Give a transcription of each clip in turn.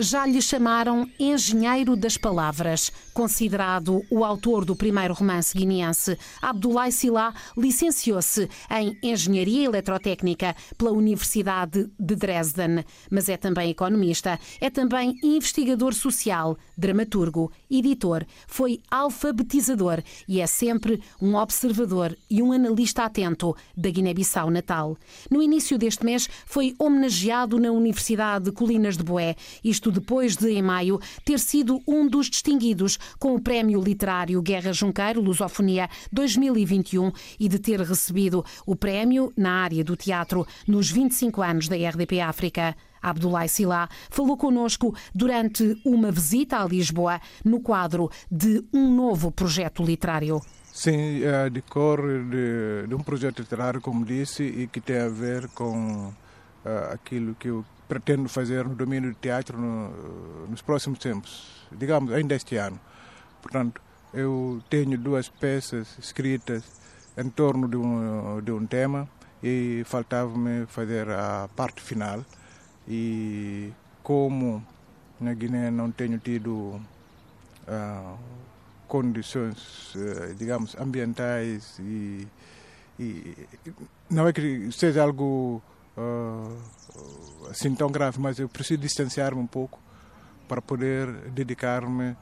Já lhe chamaram engenheiro das palavras. Considerado o autor do primeiro romance guineense, Abdoulaye Sila licenciou-se em Engenharia Eletrotécnica pela Universidade de Dresden. Mas é também economista, é também investigador social, dramaturgo, editor, foi alfabetizador e é sempre um observador e um analista atento da Guiné-Bissau natal. No início deste mês foi homenageado na Universidade de Colinas de Boé, isto depois de, em maio, ter sido um dos distinguidos com o Prémio Literário Guerra Junqueiro Lusofonia 2021 e de ter recebido o prémio na área do teatro nos 25 anos da RDP África. Abdoulaye Sila falou conosco durante uma visita a Lisboa no quadro de um novo projeto literário. Sim, é, decorre de, de um projeto literário, como disse, e que tem a ver com uh, aquilo que eu pretendo fazer no domínio do teatro no, nos próximos tempos, digamos, ainda este ano. Portanto, eu tenho duas peças escritas em torno de um, de um tema e faltava-me fazer a parte final. E como na Guiné não tenho tido uh, condições, uh, digamos, ambientais e, e, não é que seja algo uh, assim tão grave, mas eu preciso distanciar-me um pouco para poder dedicar-me uh,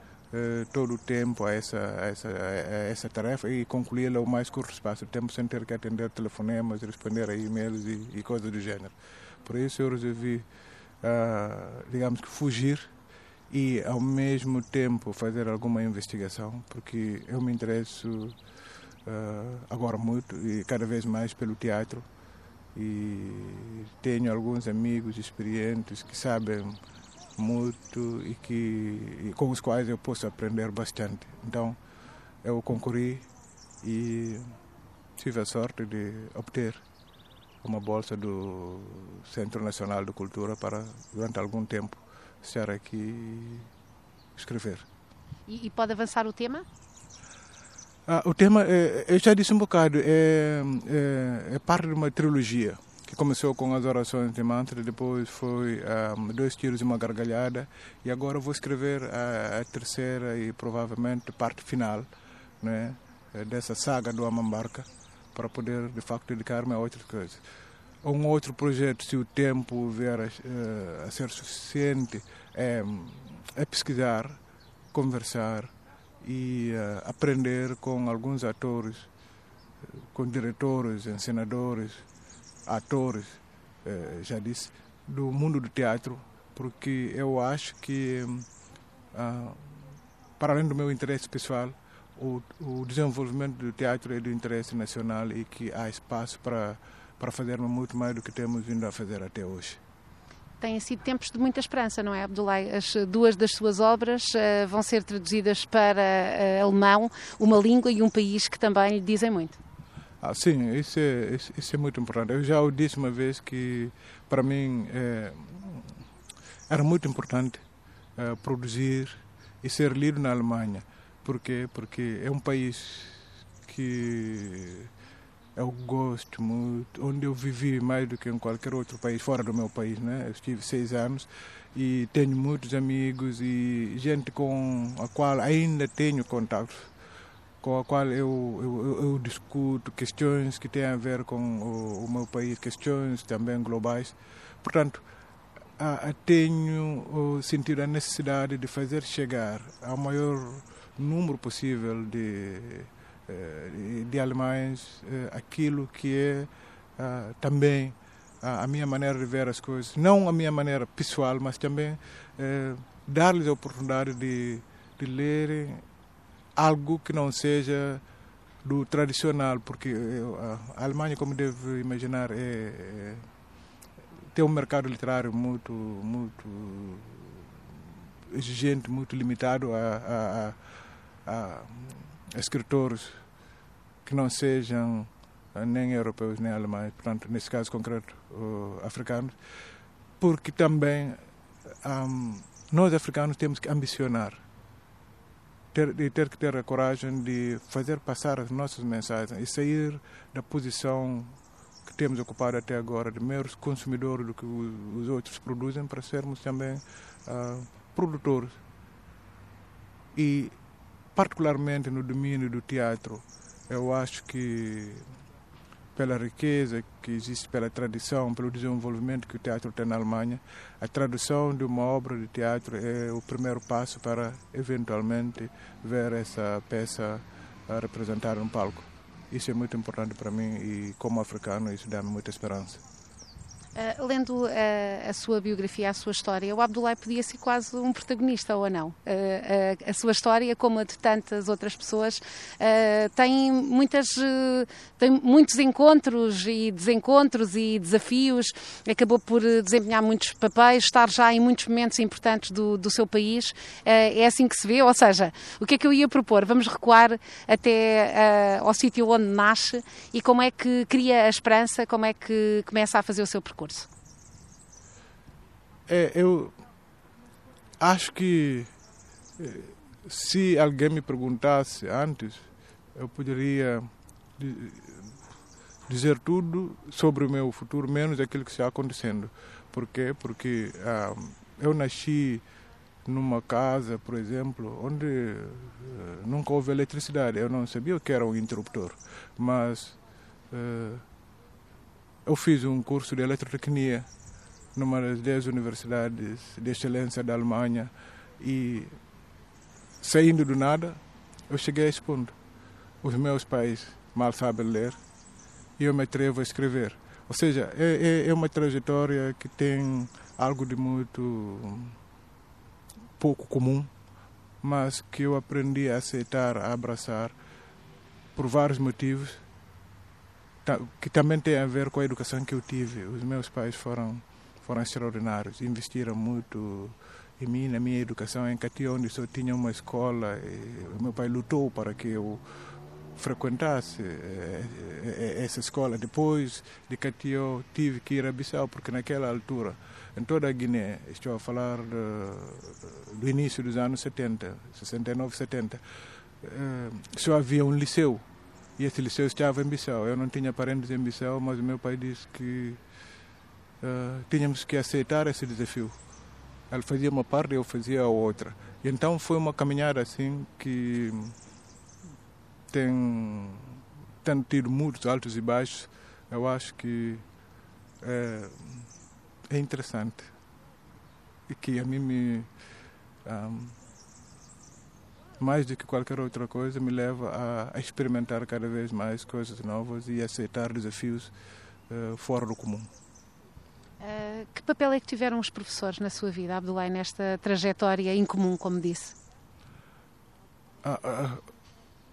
todo o tempo a essa, a essa, a essa tarefa e concluí-la o mais curto espaço de tempo sem ter que atender telefonemas, responder a e-mails e, e coisas do gênero. Por isso eu resolvi, uh, digamos que fugir e ao mesmo tempo fazer alguma investigação, porque eu me interesso uh, agora muito e cada vez mais pelo teatro e tenho alguns amigos experientes que sabem muito e que e com os quais eu posso aprender bastante. Então eu concorri e tive a sorte de obter uma bolsa do Centro Nacional de Cultura para durante algum tempo estar aqui e escrever. E, e pode avançar o tema? Ah, o tema, é, eu já disse um bocado, é, é, é, parte de uma trilogia que começou com as orações de mantra, depois foi um, dois tiros e uma gargalhada, e agora vou escrever a, a terceira e provavelmente parte final né, dessa saga do Amambarca, para poder de facto dedicar-me a outras coisas. Um outro projeto, se o tempo vier a, eh, a ser suficiente, é, é pesquisar, conversar e uh, aprender com alguns atores, com diretores, encenadores, atores, uh, já disse, do mundo do teatro, porque eu acho que, uh, para além do meu interesse pessoal, o, o, desenvolvimento do teatro é do interesse nacional e que há espaço para, para fazermos muito mais do que temos vindo a fazer até hoje têm sido tempos de muita esperança, não é, Abdullah? As duas das suas obras uh, vão ser traduzidas para uh, alemão, uma língua e um país que também lhe dizem muito. Ah, sim, isso é, isso é muito importante. Eu já o disse uma vez que, para mim, é, era muito importante é, produzir e ser lido na Alemanha. Por quê? Porque é um país que eu gosto muito, onde eu vivi mais do que em qualquer outro país, fora do meu país, né? Eu estive seis anos e tenho muitos amigos e gente com a qual ainda tenho contato, com a qual eu, eu, eu discuto questões que têm a ver com o, o meu país, questões também globais. Portanto, a, a tenho sentido a necessidade de fazer chegar ao maior número possível de de alemães eh, aquilo que é ah, também a minha maneira de ver as coisas, não a minha maneira pessoal, mas também eh, dar-lhes a oportunidade de, de lerem algo que não seja do tradicional, porque a Alemanha, como deve imaginar, é, é, tem um mercado literário muito, muito exigente, muito limitado a, a, a escritores que não sejam eh, nem europeus nem alemães, portanto, nesse caso concreto, africanos, porque também um, nós africanos temos que ambicionar ter, e ter que ter a coragem de fazer passar as nossas mensagens e sair da posição que temos ocupado até agora de meros consumidores do que os outros produzem para sermos também uh, produtores. E, particularmente no domínio do teatro, eu acho que pela riqueza que existe, pela tradição, pelo desenvolvimento que o teatro tem na Alemanha, a tradução de uma obra de teatro é o primeiro passo para, eventualmente, ver essa peça representada no palco. Isso é muito importante para mim e, como africano, isso dá-me muita esperança. Uh, lendo uh, a sua biografia, a sua história, o Abdullah podia ser quase um protagonista ou não? Uh, a sua história, como a de tantas outras pessoas, tem, muitas, tem muitos encontros e desencontros e desafios, acabou por desempenhar muitos papéis, estar já em muitos momentos importantes do, do seu país. é assim que se vê? Ou seja, o que é que eu ia propor? Vamos recuar até ao sítio onde nasce e como é que cria a esperança, como é que começa a fazer o seu percurso? É, eu acho que eh, se alguém me perguntasse antes, eu poderia dizer tudo sobre o meu futuro, menos aquilo que está acontecendo. Por quê? Porque ah, eu nasci numa casa, por exemplo, onde uh, nunca houve eletricidade. Eu não sabia o que era um interruptor, mas uh, eu fiz um curso de eletrotecnia numa das 10 universidades de excelência da Alemanha e saindo do nada eu cheguei a esse ponto. Os meus pais mal sabem ler e eu me atrevo a escrever. Ou seja, é, é, é uma trajetória que tem algo de muito pouco comum, mas que eu aprendi a aceitar, a abraçar por vários motivos que também tem a ver com a educação que eu tive. Os meus pais foram, foram extraordinários, investiram muito em mim, na minha educação. Em Catia, onde só tinha uma escola, o meu pai lutou para que eu frequentasse eh, eh, essa escola. Depois de Catia, tive que ir a Bissau, porque naquela altura, em toda a Guiné, estou a falar do início dos anos 70, 69, 70, só havia um liceu e esse liceu estava em Bissau. Eu não tinha parentes em Bissau, mas o meu pai disse que uh, tínhamos que aceitar esse desafio. Ele fazia uma parte eu fazia a outra. E então foi uma caminhada assim que tem, tem tido muitos altos e baixos. Eu acho que é, é interessante e que a mim me. Um, ah, mais do que qualquer outra coisa, me leva a, a experimentar cada vez mais coisas novas e aceitar desafios uh, fora do comum. Uh, que papel é que tiveram os professores na sua vida, Abdullah, nesta trajetória incomum, como disse? Uh,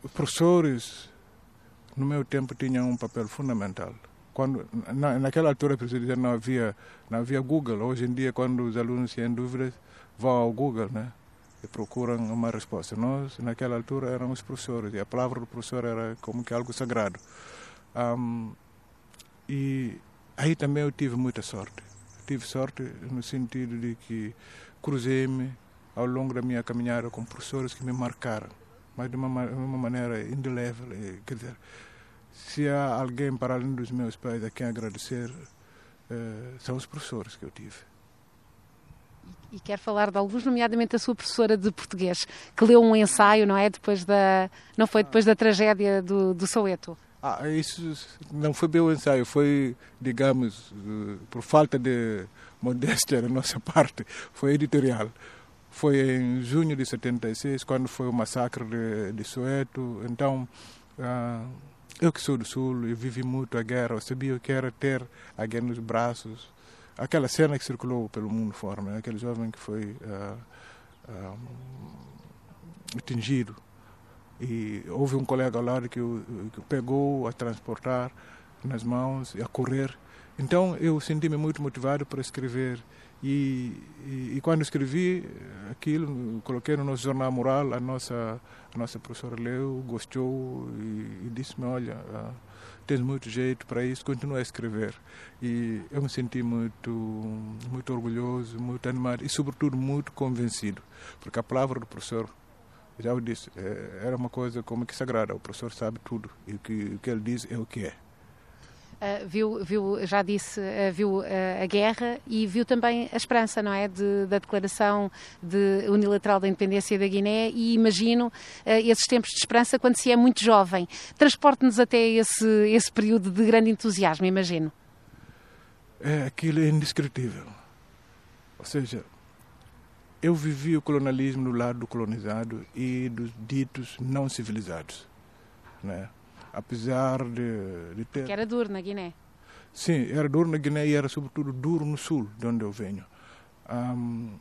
os professores, no meu tempo, tinham um papel fundamental. Quando, na, naquela altura, preciso dizer, não havia, não havia Google. Hoje em dia, quando os alunos têm dúvidas, vão ao Google, né? E procuram uma resposta. Nós, naquela altura, éramos professores e a palavra do professor era como que algo sagrado. Um, e aí também eu tive muita sorte. Tive sorte no sentido de que cruzei-me ao longo da minha caminhada com professores que me marcaram, mas de uma, uma maneira indelével. Quer dizer, se há alguém para além dos meus pais a quem agradecer, uh, são os professores que eu tive e quer falar de alguns, nomeadamente a sua professora de português, que leu um ensaio, não é? Depois da, não foi depois da tragédia do, do Soweto. Ah, isso não foi bem o ensaio, foi, digamos, eh, por falta de modéstia da nossa parte, foi editorial. Foi em junho de 76, quando foi o massacre de, de Soweto. Então, ah, eu que sou do Sul e vivi muito a guerra, eu sabia o que era ter a guerra nos braços, aquela cena que circulou pelo mundo fora, né? aquele jovem que foi uh, uh, atingido. E houve um colega ao lado que o, que pegou a transportar nas mãos e a correr. Então eu senti-me muito motivado para escrever. E, e, quando escrevi aquilo, coloquei no nosso jornal moral, a nossa, a nossa professora leu, gostou e, e disse-me: Olha. Uh, tens muito jeito para isso, continua a escrever. E eu me senti muito, muito orgulhoso, muito animado e, sobretudo, muito convencido, porque a palavra do professor, já eu disse, é, era uma coisa como que sagrada. O professor sabe tudo e o que, o que ele diz é o que é. Uh, viu, viu, já disse, uh, viu uh, a guerra e viu também a esperança, não é, de, da declaração de unilateral da independência da Guiné e imagino esses tempos de esperança quando se é muito jovem. Transporte-nos até esse, esse período de grande entusiasmo, imagino. É, aquilo é indescritível. Ou seja, eu vivi o colonialismo do lado do colonizado e dos ditos não civilizados, né? Apesar de, de ter... Que era duro na Guiné. Sim, era duro na Guiné e era sobretudo duro no sul, de onde eu venho. Um,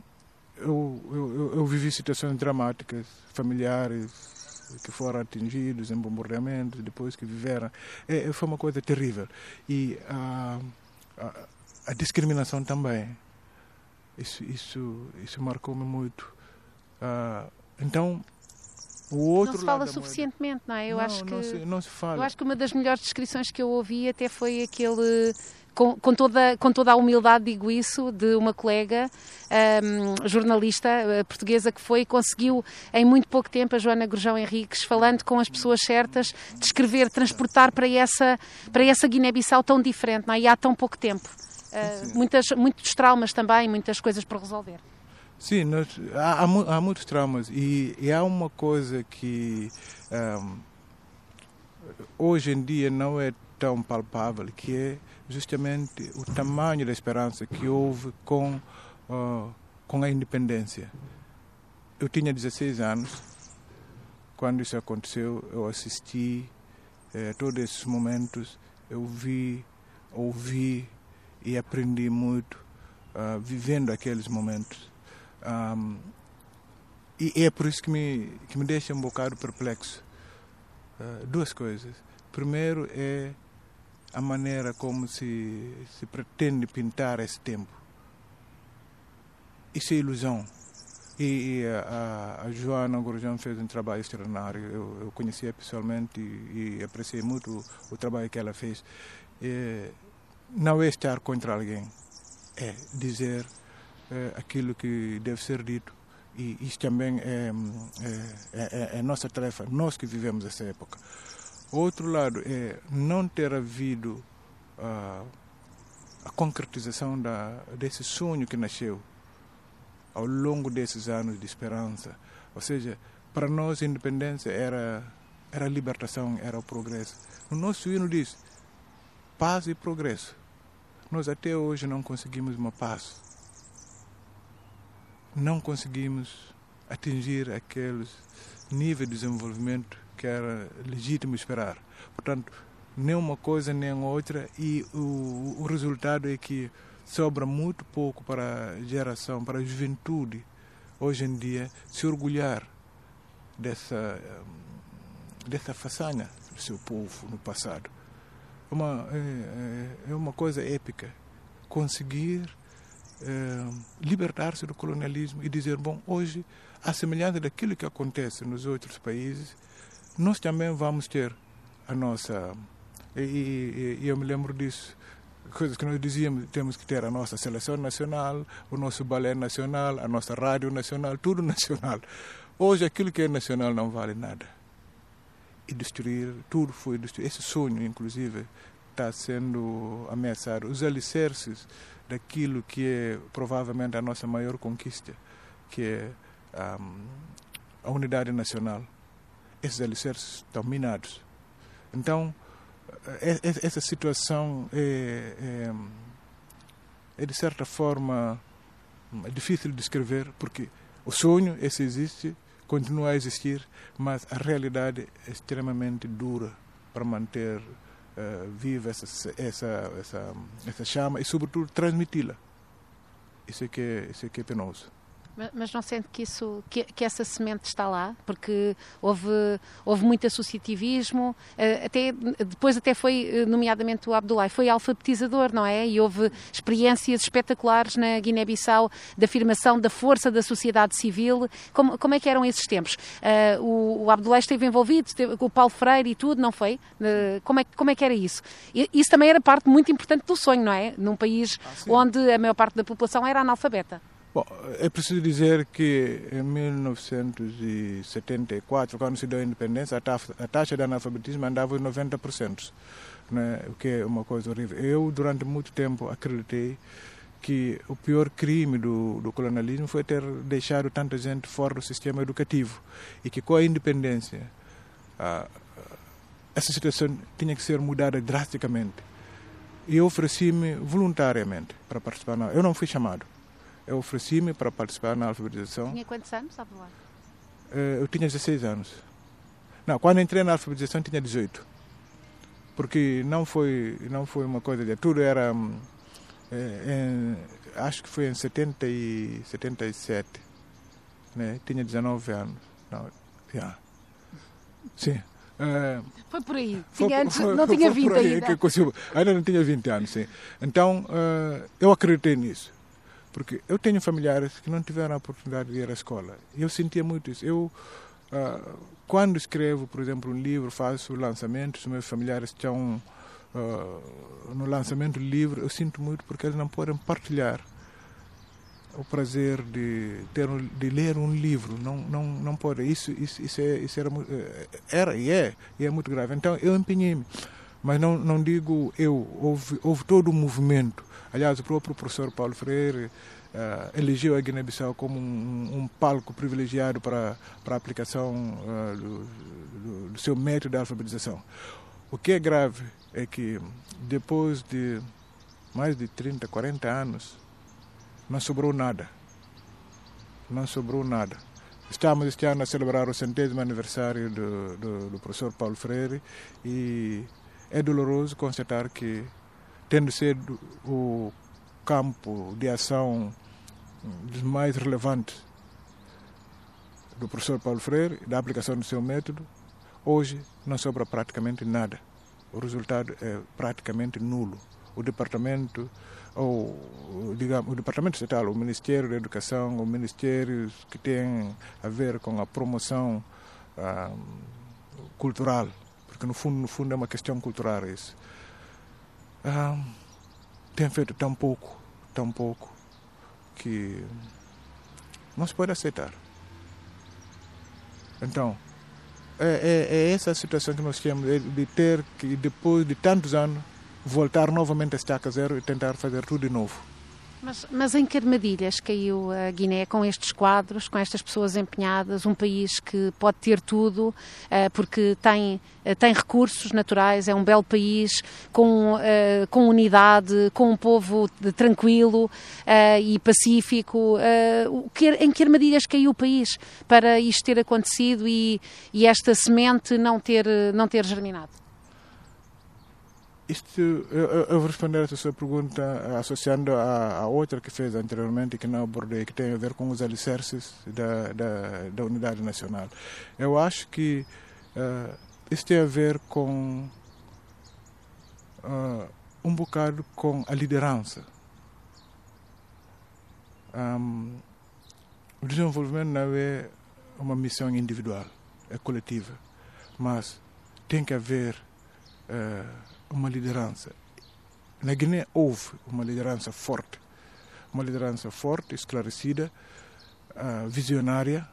eu, eu, eu, vivi situações dramáticas, familiares que foram atingidos em bombardeamentos, depois que viveram. É, foi uma coisa terrível. E a, a, a discriminação também. Isso, isso, isso marcou-me muito. Uh, então, o outro não se fala suficientemente, moeda... não é? Eu não, acho que não se, não se fala. Eu acho que uma das melhores descrições que eu ouvi até foi aquele com, com, toda, com toda a humildade digo isso, de uma colega um, jornalista uh, portuguesa que foi e conseguiu em muito pouco tempo, a Joana Gurjão Henriques, falando com as pessoas certas, descrever, transportar para essa, para essa Guiné-Bissau tão diferente, não é? e há tão pouco tempo. Uh, muitas, muitos traumas também, muitas coisas para resolver. Sim, nós, há, há, muitos traumas e, e, há uma coisa que um, hoje em dia não é tão palpável, que é justamente o tamanho da esperança que houve com, uh, com a independência. Eu tinha 16 anos quando isso aconteceu, eu assisti eh, todos esses momentos, eu vi, ouvi e aprendi muito uh, vivendo aqueles momentos. Um, e é por isso que me, que me deixa um bocado perplexo. Uh, duas coisas. Primeiro é a maneira como se, se pretende pintar esse tempo. Isso é ilusão. E, e a, a, Joana Gorjão fez um trabalho extraordinário. Eu, eu conhecia pessoalmente e, e apreciei muito o, o, trabalho que ela fez. E, não é estar contra alguém, é dizer é, aquilo que deve ser dito. E isso também é, é, é, é nossa tarefa, nós que vivemos essa época. Outro lado é não ter havido uh, a concretização da, desse sonho que nasceu ao longo desses anos de esperança. Ou seja, para nós a independência era, era a libertação, era o progresso. O nosso hino diz paz e progresso. Nós até hoje não conseguimos uma paz não conseguimos atingir aqueles níveis de desenvolvimento que era legítimo esperar. Portanto, nem uma coisa nem outra e o, o resultado é que sobra muito pouco para a geração, para a juventude hoje em dia se orgulhar dessa dessa façanha do seu povo no passado. Uma, é, é, é uma coisa épica conseguir libertar-se do colonialismo e dizer, bom, hoje, à semelhança daquilo que acontece nos outros países, nós também vamos ter a nossa. E, e, e eu me lembro disso coisas que nós dizíamos, temos que ter a nossa seleção nacional, o nosso balé nacional, a nossa rádio nacional, tudo nacional. Hoje aquilo que é nacional não vale nada. E destruir, tudo foi destruído. Esse sonho, inclusive, está sendo ameaçado. Os alicerces daquilo que é provavelmente a nossa maior conquista, que é um, a unidade nacional. Esses alicerces estão minados. Então, é, é, essa situação é, é, é, de certa forma é difícil de descrever, porque o sonho, esse existe, continua a existir, mas a realidade é extremamente dura para manter uh, viva essa, essa, essa, essa chama e, sobretudo, transmiti-la. Isso é que isso é, que é penoso. Mas não sente que, isso, que, que, essa semente está lá? Porque houve, houve muito associativismo, eh, até, depois até foi, eh, nomeadamente o Abdullah, foi alfabetizador, não é? E houve experiências espetaculares na Guiné-Bissau de afirmação da força da sociedade civil. Como, como é que eram esses tempos? Uh, o, o Abdullah esteve envolvido, esteve, o Paulo Freire e tudo, não foi? Uh, como, é, como é que era isso? E, isso também era parte muito importante do sonho, não é? Num país ah, onde a maior parte da população era analfabeta. Bom, é preciso dizer que em 1974, quando se deu a independência, a taxa, de analfabetismo andava em 90%. né? o que é uma coisa horrível. Eu, durante muito tempo, acreditei que o pior crime do, do colonialismo foi ter deixado tanta gente fora do sistema educativo e que com a independência essa situação tinha que ser mudada drasticamente. E eu ofereci-me voluntariamente para participar. Eu não fui chamado. Eu ofereci-me para participar na alfabetização. Tinha quantos anos, sabe lá? Eh, eu tinha 16 anos. Não, quando entrei na alfabetização tinha 18. Porque não foi, não foi uma coisa de tudo era é, em, acho que foi em 70 e 77, né? Tinha 19 anos. Não, yeah. Sim. Uh, foi por aí. Foi, tinha antes, foi, não tinha 20 ainda. Que ainda não tinha 20 anos, sim. Então, uh, eu acreditei nisso. Porque eu tenho familiares que não tiveram a oportunidade de ir à escola. Eu sentia muito isso. Eu, uh, quando escrevo, por exemplo, um livro, faço lançamentos, meus familiares estão uh, no lançamento do livro, eu sinto muito porque eles não podem partilhar o prazer de ter de ler um livro. Não não não pode isso isso isso, é, isso era eh, era e é e é muito grave. Então eu empenhei-me. Mas não não digo eu. Houve houve todo um movimento aliás o próprio professor Paulo Freire uh, elegeu a Guiné-Bissau como um, um, palco privilegiado para para a aplicação uh, do, do, seu método de alfabetização o que é grave é que depois de mais de 30, 40 anos, não sobrou nada. Não sobrou nada. Estamos este ano a celebrar o centésimo aniversário do, do, do professor Paulo Freire e é doloroso constatar que, tendo sido o campo de ação dos mais relevantes do professor Paulo Freire, da aplicação do seu método, Hoje não sobra praticamente nada. O resultado é praticamente nulo. O departamento ou digamos o departamento estatal, o Ministério da Educação, o Ministério que tem a ver com a promoção ah, cultural, porque no fundo no fundo é uma questão cultural isso. Ah, tem feito tão pouco, tão pouco que não se pode aceitar. Então, é, é, é essa situação que nós temos, de ter que, depois de tantos anos, voltar novamente a estaca zero e tentar fazer tudo de novo. Mas, mas, em que armadilhas caiu a Guiné com estes quadros, com estas pessoas empenhadas, um país que pode ter tudo, eh, porque tem, eh, tem recursos naturais, é um belo país, com, eh, com unidade, com um povo tranquilo e pacífico. em que armadilhas caiu o país para isto ter acontecido e, e esta semente não ter, não ter germinado? Isto, eu, eu, vou responder essa sua pergunta associando a, a, outra que fez anteriormente que não abordei, que tem a ver com os alicerces da, da, da unidade nacional. Eu acho que uh, isso tem a ver com uh, um bocado com a liderança. Um, o desenvolvimento não é uma missão individual, é coletiva, mas tem que haver uh, uma liderança. Na Guiné houve uma liderança forte, uma liderança forte, esclarecida, uh, visionária,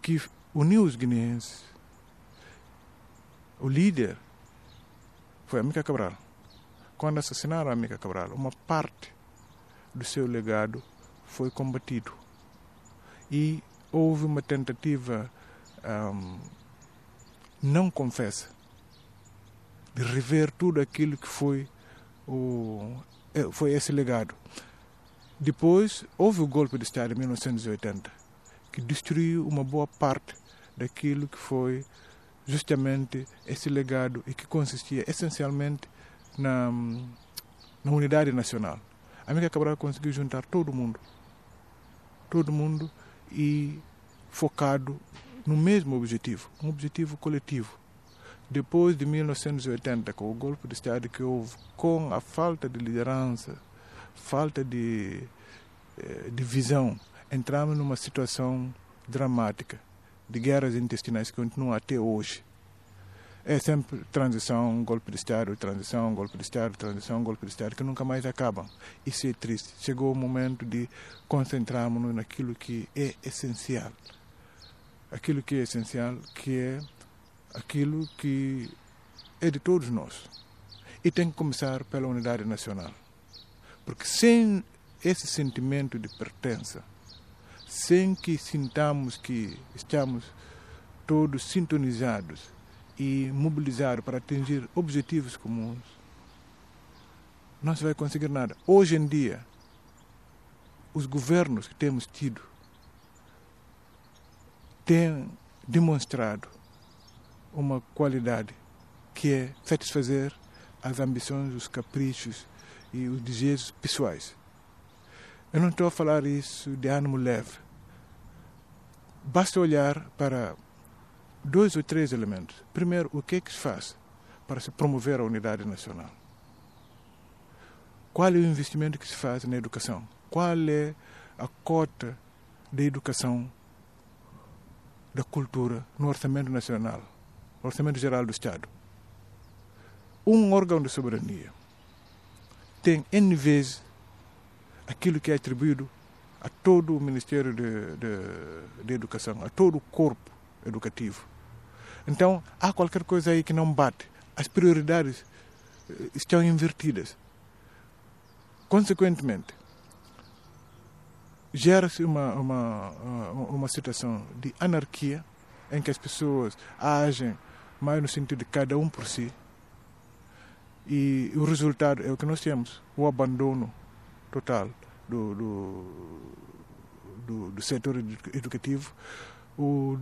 que uniu os guineenses. O líder foi a Mica Cabral. Quando assassinaram a Mica Cabral, uma parte do seu legado foi combatido. E houve uma tentativa um, não confessa de rever tudo aquilo que foi, o, é, foi esse legado. Depois, houve o golpe de Estado em 1980, que destruiu uma boa parte daquilo que foi justamente esse legado e que consistia essencialmente na, na unidade nacional. A América Cabral conseguiu juntar todo mundo, todo mundo e focado no mesmo objetivo, um objetivo coletivo. Depois de 1980, com o golpe de Estado que houve, com a falta de liderança, falta de, eh, de visão, entramos numa situação dramática de guerras intestinais que continuam até hoje. É sempre transição, golpe de Estado, transição, golpe de Estado, transição, golpe de Estado, que nunca mais acabam. Isso é triste. Chegou o momento de concentrarmos naquilo que é essencial. Aquilo que é essencial, que é aquilo que é de todos nós. E tem que começar pela unidade nacional. Porque sem esse sentimento de pertença, sem que sintamos que estamos todos sintonizados e mobilizados para atingir objetivos comuns, não se vai conseguir nada. Hoje em dia, os governos que temos tido têm demonstrado uma qualidade que é satisfazer as ambições, os caprichos e os desejos pessoais. Eu não estou a falar isso de ânimo leve. Basta olhar para dois ou três elementos. Primeiro, o que é que se faz para se promover a unidade nacional? Qual é o investimento que se faz na educação? Qual é a cota da educação, da cultura no orçamento nacional, orçamento geral do Estado? Um órgão de soberania tem N vezes aquilo que é atribuído a todo o Ministério de, de, de Educação, a todo o corpo educativo. Então, há qualquer coisa aí que não bate. As prioridades eh, estão invertidas. Consequentemente, gera-se uma, uma, uma situação de anarquia em que as pessoas agem mais no sentido de cada um por si. E o resultado é o que nós temos: o abandono total do, do, do, do setor educativo, o,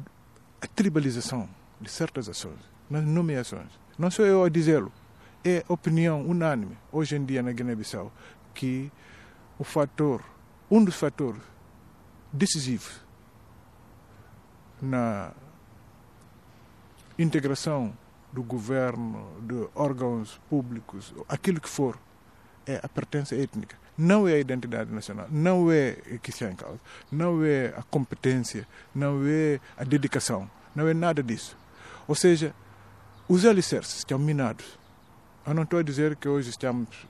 a tribalização de certas ações, nas nomeações. Não sou eu a dizê-lo, é opinião unânime hoje em dia na Guiné-Bissau que o fator, um dos fatores decisivos na integração do governo, de órgãos públicos, aquilo que for, é a pertença étnica. Não é a identidade nacional, não é que está em causa, não é a competência, não é a dedicação, não é nada disso. Ou seja, os alicerces estão minados. Eu não estou a dizer que hoje estamos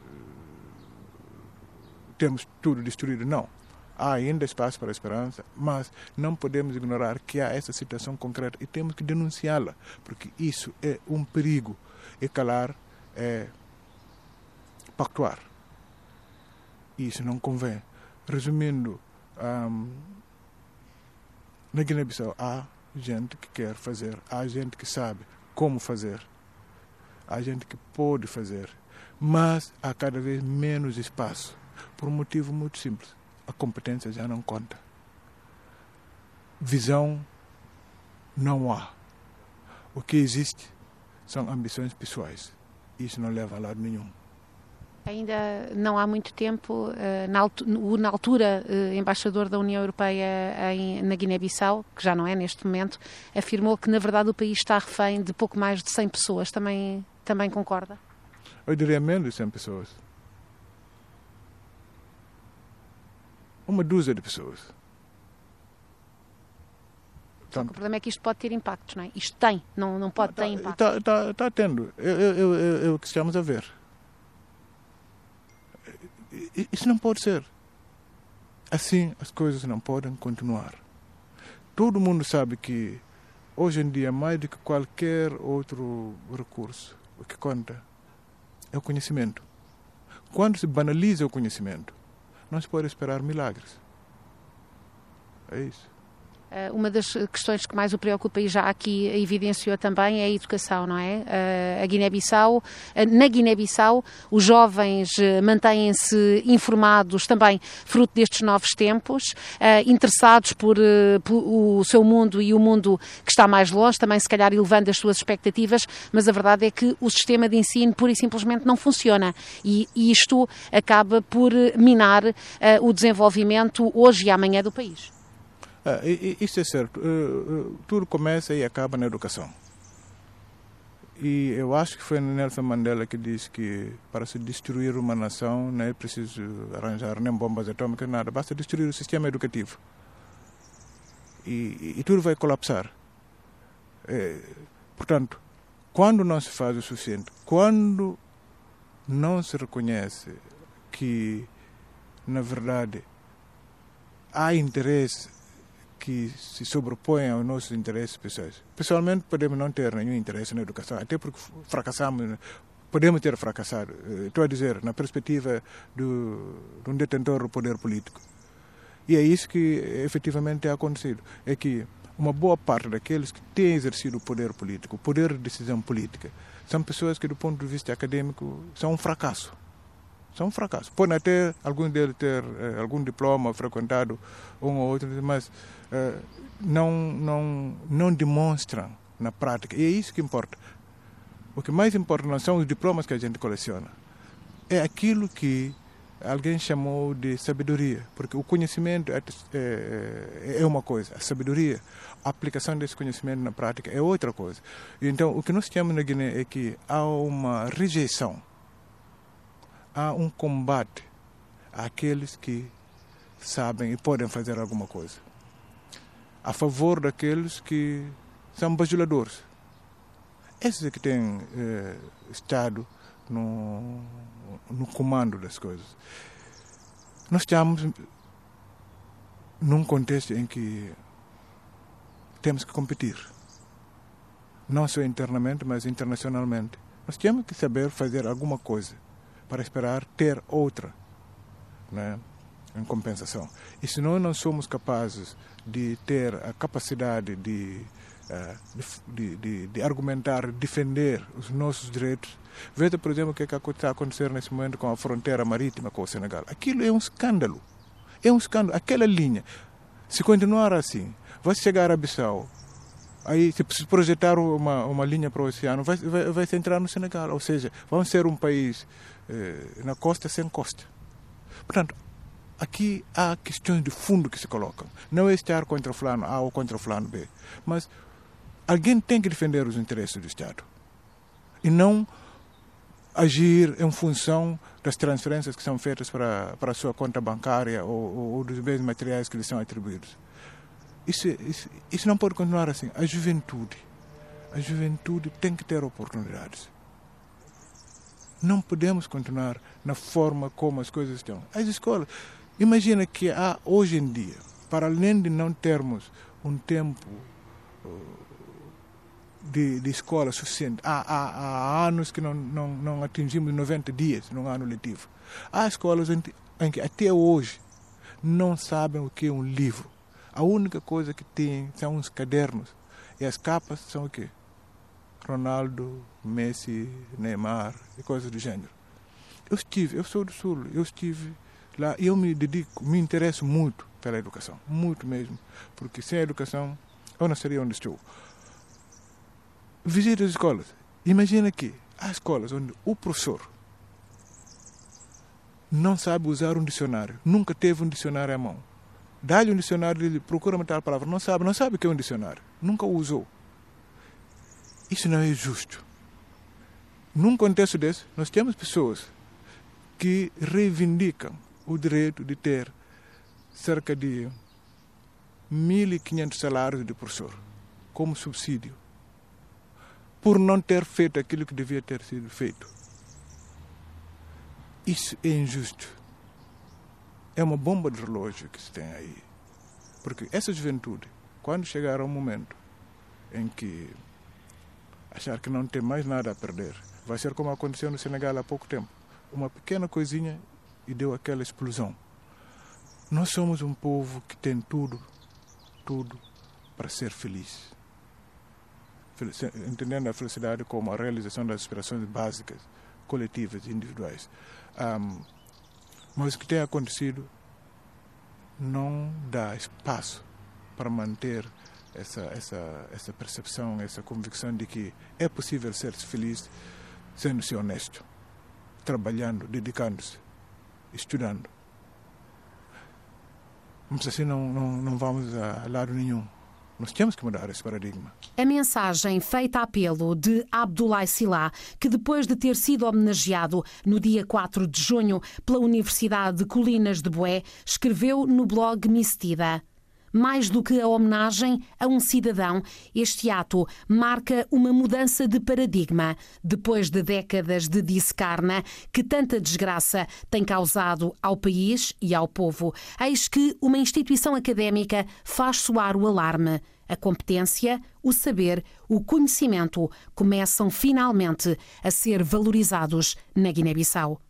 temos tudo destruído, não. Há ainda espaço para a esperança, mas não podemos ignorar que há essa situação concreta e temos que denunciá-la, porque isso é um perigo. E calar é pactuar. Isso não convém. Resumindo, um, na Guiné-Bissau há gente que quer fazer, há gente que sabe como fazer, há gente que pode fazer, mas há cada vez menos espaço por um motivo muito simples. A competência já não conta. Visão não há. O que existe são ambições pessoais. Isso não leva a lado nenhum. Ainda não há muito tempo, eh, o na altura eh, embaixador da União Europeia na Guiné-Bissau, que já não é neste momento, afirmou que na verdade o país está refém de pouco mais de 100 pessoas. Também, também concorda? Eu diria menos de 100 pessoas. Uma dúzia de pessoas. Que o problema é que isto pode ter impactos, não é? Isto tem, não, não pode tá, ter impacto. Está tá, tá tendo. É o que estamos a ver. Isso não pode ser. Assim as coisas não podem continuar. Todo mundo sabe que hoje em dia, mais do que qualquer outro recurso, o que conta é o conhecimento. Quando se banaliza o conhecimento, não se pode esperar milagres. É isso. Eh, uma das questões que mais o preocupa e já aqui evidenciou também é a educação, não é? Eh, a Guiné-Bissau, eh, na Guiné-Bissau, os jovens mantêm-se informados também fruto destes novos tempos, interessados por, por, o seu mundo e o mundo que está mais longe, também se calhar elevando as suas expectativas, mas a verdade é que o sistema de ensino pura e simplesmente não funciona e, e isto acaba por minar o desenvolvimento hoje e amanhã do país. Ah, isso é certo. Uh, uh, tudo começa e acaba na educação. E eu acho que foi Nelson Mandela que disse que para se destruir uma nação não é preciso arranjar nem bombas atômicas, nada, basta destruir o sistema educativo. E, e tudo vai colapsar. É, portanto, quando não se faz o suficiente, quando não se reconhece que, na verdade, há interesse que se sobrepõem aos nossos interesses pessoais. Pessoalmente, podemos não ter nenhum interesse na educação, até porque fracassamos podemos ter fracassado. Estou a dizer, na perspectiva do, de um detentor do poder político. E é isso que efetivamente tem acontecido. É que uma boa parte daqueles que têm exercido o poder político, o poder de decisão política, são pessoas que, do ponto de vista acadêmico, são um fracasso. São um fracasso. Até algum deles ter eh, algum diploma, frequentado um ou outro, mas eh, não, não, não demonstram na prática. E é isso que importa. O que mais importa não são os diplomas que a gente coleciona. É aquilo que alguém chamou de sabedoria, porque o conhecimento é, é, é, uma coisa, a sabedoria, a aplicação desse conhecimento na prática é outra coisa. Então, o que nós temos na Guiné é que há uma rejeição, há um combate àqueles que sabem e podem fazer alguma coisa, a favor daqueles que são bajuladores. Esses é que têm eh, estado no, no comando das coisas. Nós estamos num contexto em que temos que competir, não só internamente, mas internacionalmente. Nós temos que saber fazer alguma coisa para esperar ter outra né, em compensação. E se nós não somos capazes de ter a capacidade de, eh, de, de, de argumentar, defender os nossos direitos, Veja, por exemplo, o que, é está acontecendo nesse momento com a fronteira marítima com o Senegal. Aquilo é um escândalo. É um escândalo. Aquela linha, se continuar assim, vai chegar a Bissau. Aí, se projetar uma, uma linha para o oceano, vai, vai, vai entrar no Senegal. Ou seja, vamos ser um país na costa sem costa. Portanto, aqui há questões de fundo que se colocam. Não é estar contra o fulano A ou contra o fulano B. Mas alguém tem que defender os interesses do Estado. E não agir em função das transferências que são feitas para, para a sua conta bancária ou, ou, ou dos bens materiais que lhe são atribuídos. Isso, isso, isso não pode continuar assim. A juventude, a juventude tem que ter oportunidades. Não podemos continuar na forma como as coisas estão. As escolas, imagina que há hoje em dia, para além de não termos um tempo de, de escola suficiente. Há, há, há, anos que não, não, não atingimos 90 dias num ano letivo. Há escolas em, em que até hoje não sabem o que é um livro. A única coisa que tem são os cadernos. E as capas são o quê? Ronaldo, Messi, Neymar e coisas do gênero. Eu estive, eu sou do Sul, eu estive lá e eu me dedico, me interesso muito pela educação, muito mesmo, porque sem a educação eu não seria onde estou visite as escolas. Imagina que há escolas onde o professor não sabe usar um dicionário, nunca teve um dicionário à mão. Dá-lhe um dicionário, ele procura uma tal palavra, não sabe, não sabe o que é um dicionário, nunca o usou. Isso não é justo. Num contexto desse, nós temos pessoas que reivindicam o direito de ter cerca de 1.500 salários de professor como subsídio por não ter feito aquilo que devia ter sido feito. Isso é injusto. É uma bomba de relógio que se tem aí. Porque essa juventude, quando chegar ao momento em que achar que não tem mais nada a perder, vai ser como aconteceu no Senegal há pouco tempo. Uma pequena coisinha e deu aquela explosão. Nós somos um povo que tem tudo, tudo para ser feliz entendendo a felicidade como a realização das aspirações básicas, coletivas e individuais. Um, mas o que tem acontecido não dá espaço para manter essa, essa, essa percepção, essa convicção de que é possível ser feliz sendo-se honesto, trabalhando, dedicando-se, estudando. Mas assim não, não, não vamos a lado nenhum. Nós temos que mudar esse paradigma. A mensagem feita a apelo de Abdoulaye Silá, que depois de ter sido homenageado no dia 4 de junho pela Universidade de Colinas de Boé, escreveu no blog Mistida. Mais do que a homenagem a um cidadão, este ato marca uma mudança de paradigma depois de décadas de discarna que tanta desgraça tem causado ao país e ao povo. Eis que uma instituição académica faz soar o alarme. A competência, o saber, o conhecimento começam finalmente a ser valorizados na Guiné-Bissau.